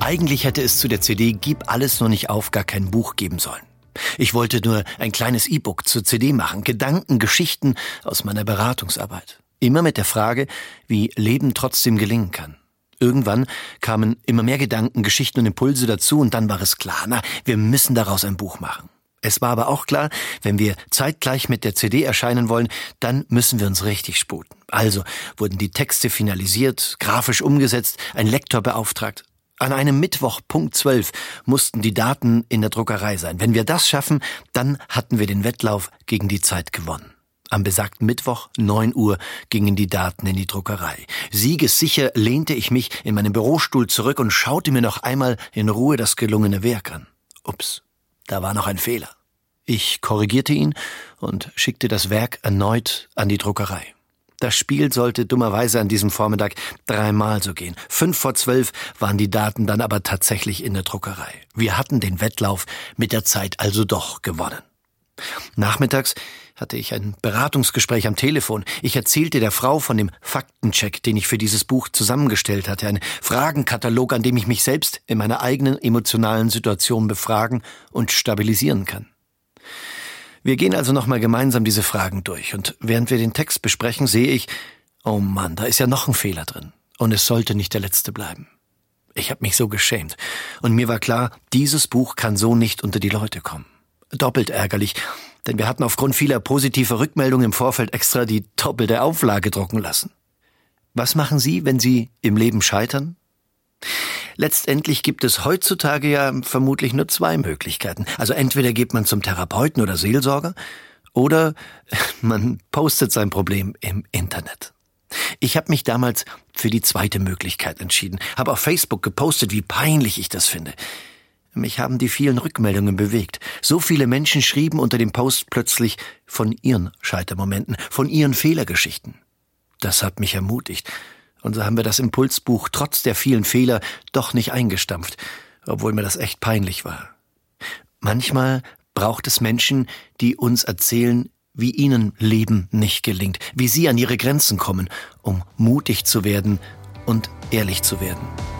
Eigentlich hätte es zu der CD Gib alles nur nicht auf gar kein Buch geben sollen. Ich wollte nur ein kleines E-Book zur CD machen, Gedanken, Geschichten aus meiner Beratungsarbeit. Immer mit der Frage, wie Leben trotzdem gelingen kann. Irgendwann kamen immer mehr Gedanken, Geschichten und Impulse dazu und dann war es klar, na, wir müssen daraus ein Buch machen. Es war aber auch klar, wenn wir zeitgleich mit der CD erscheinen wollen, dann müssen wir uns richtig sputen. Also wurden die Texte finalisiert, grafisch umgesetzt, ein Lektor beauftragt. An einem Mittwoch Punkt 12 mussten die Daten in der Druckerei sein. Wenn wir das schaffen, dann hatten wir den Wettlauf gegen die Zeit gewonnen. Am besagten Mittwoch, 9 Uhr, gingen die Daten in die Druckerei. Siegessicher lehnte ich mich in meinem Bürostuhl zurück und schaute mir noch einmal in Ruhe das gelungene Werk an. Ups, da war noch ein Fehler. Ich korrigierte ihn und schickte das Werk erneut an die Druckerei. Das Spiel sollte dummerweise an diesem Vormittag dreimal so gehen. Fünf vor zwölf waren die Daten dann aber tatsächlich in der Druckerei. Wir hatten den Wettlauf mit der Zeit also doch gewonnen. Nachmittags hatte ich ein Beratungsgespräch am Telefon. Ich erzählte der Frau von dem Faktencheck, den ich für dieses Buch zusammengestellt hatte, ein Fragenkatalog, an dem ich mich selbst in meiner eigenen emotionalen Situation befragen und stabilisieren kann. Wir gehen also nochmal gemeinsam diese Fragen durch und während wir den Text besprechen, sehe ich, oh Mann, da ist ja noch ein Fehler drin. Und es sollte nicht der letzte bleiben. Ich habe mich so geschämt. Und mir war klar, dieses Buch kann so nicht unter die Leute kommen. Doppelt ärgerlich, denn wir hatten aufgrund vieler positiver Rückmeldungen im Vorfeld extra die doppelte Auflage drucken lassen. Was machen Sie, wenn Sie im Leben scheitern? Letztendlich gibt es heutzutage ja vermutlich nur zwei Möglichkeiten. Also entweder geht man zum Therapeuten oder Seelsorger oder man postet sein Problem im Internet. Ich habe mich damals für die zweite Möglichkeit entschieden, habe auf Facebook gepostet, wie peinlich ich das finde. Mich haben die vielen Rückmeldungen bewegt. So viele Menschen schrieben unter dem Post plötzlich von ihren Scheitermomenten, von ihren Fehlergeschichten. Das hat mich ermutigt und so haben wir das Impulsbuch trotz der vielen Fehler doch nicht eingestampft, obwohl mir das echt peinlich war. Manchmal braucht es Menschen, die uns erzählen, wie ihnen Leben nicht gelingt, wie sie an ihre Grenzen kommen, um mutig zu werden und ehrlich zu werden.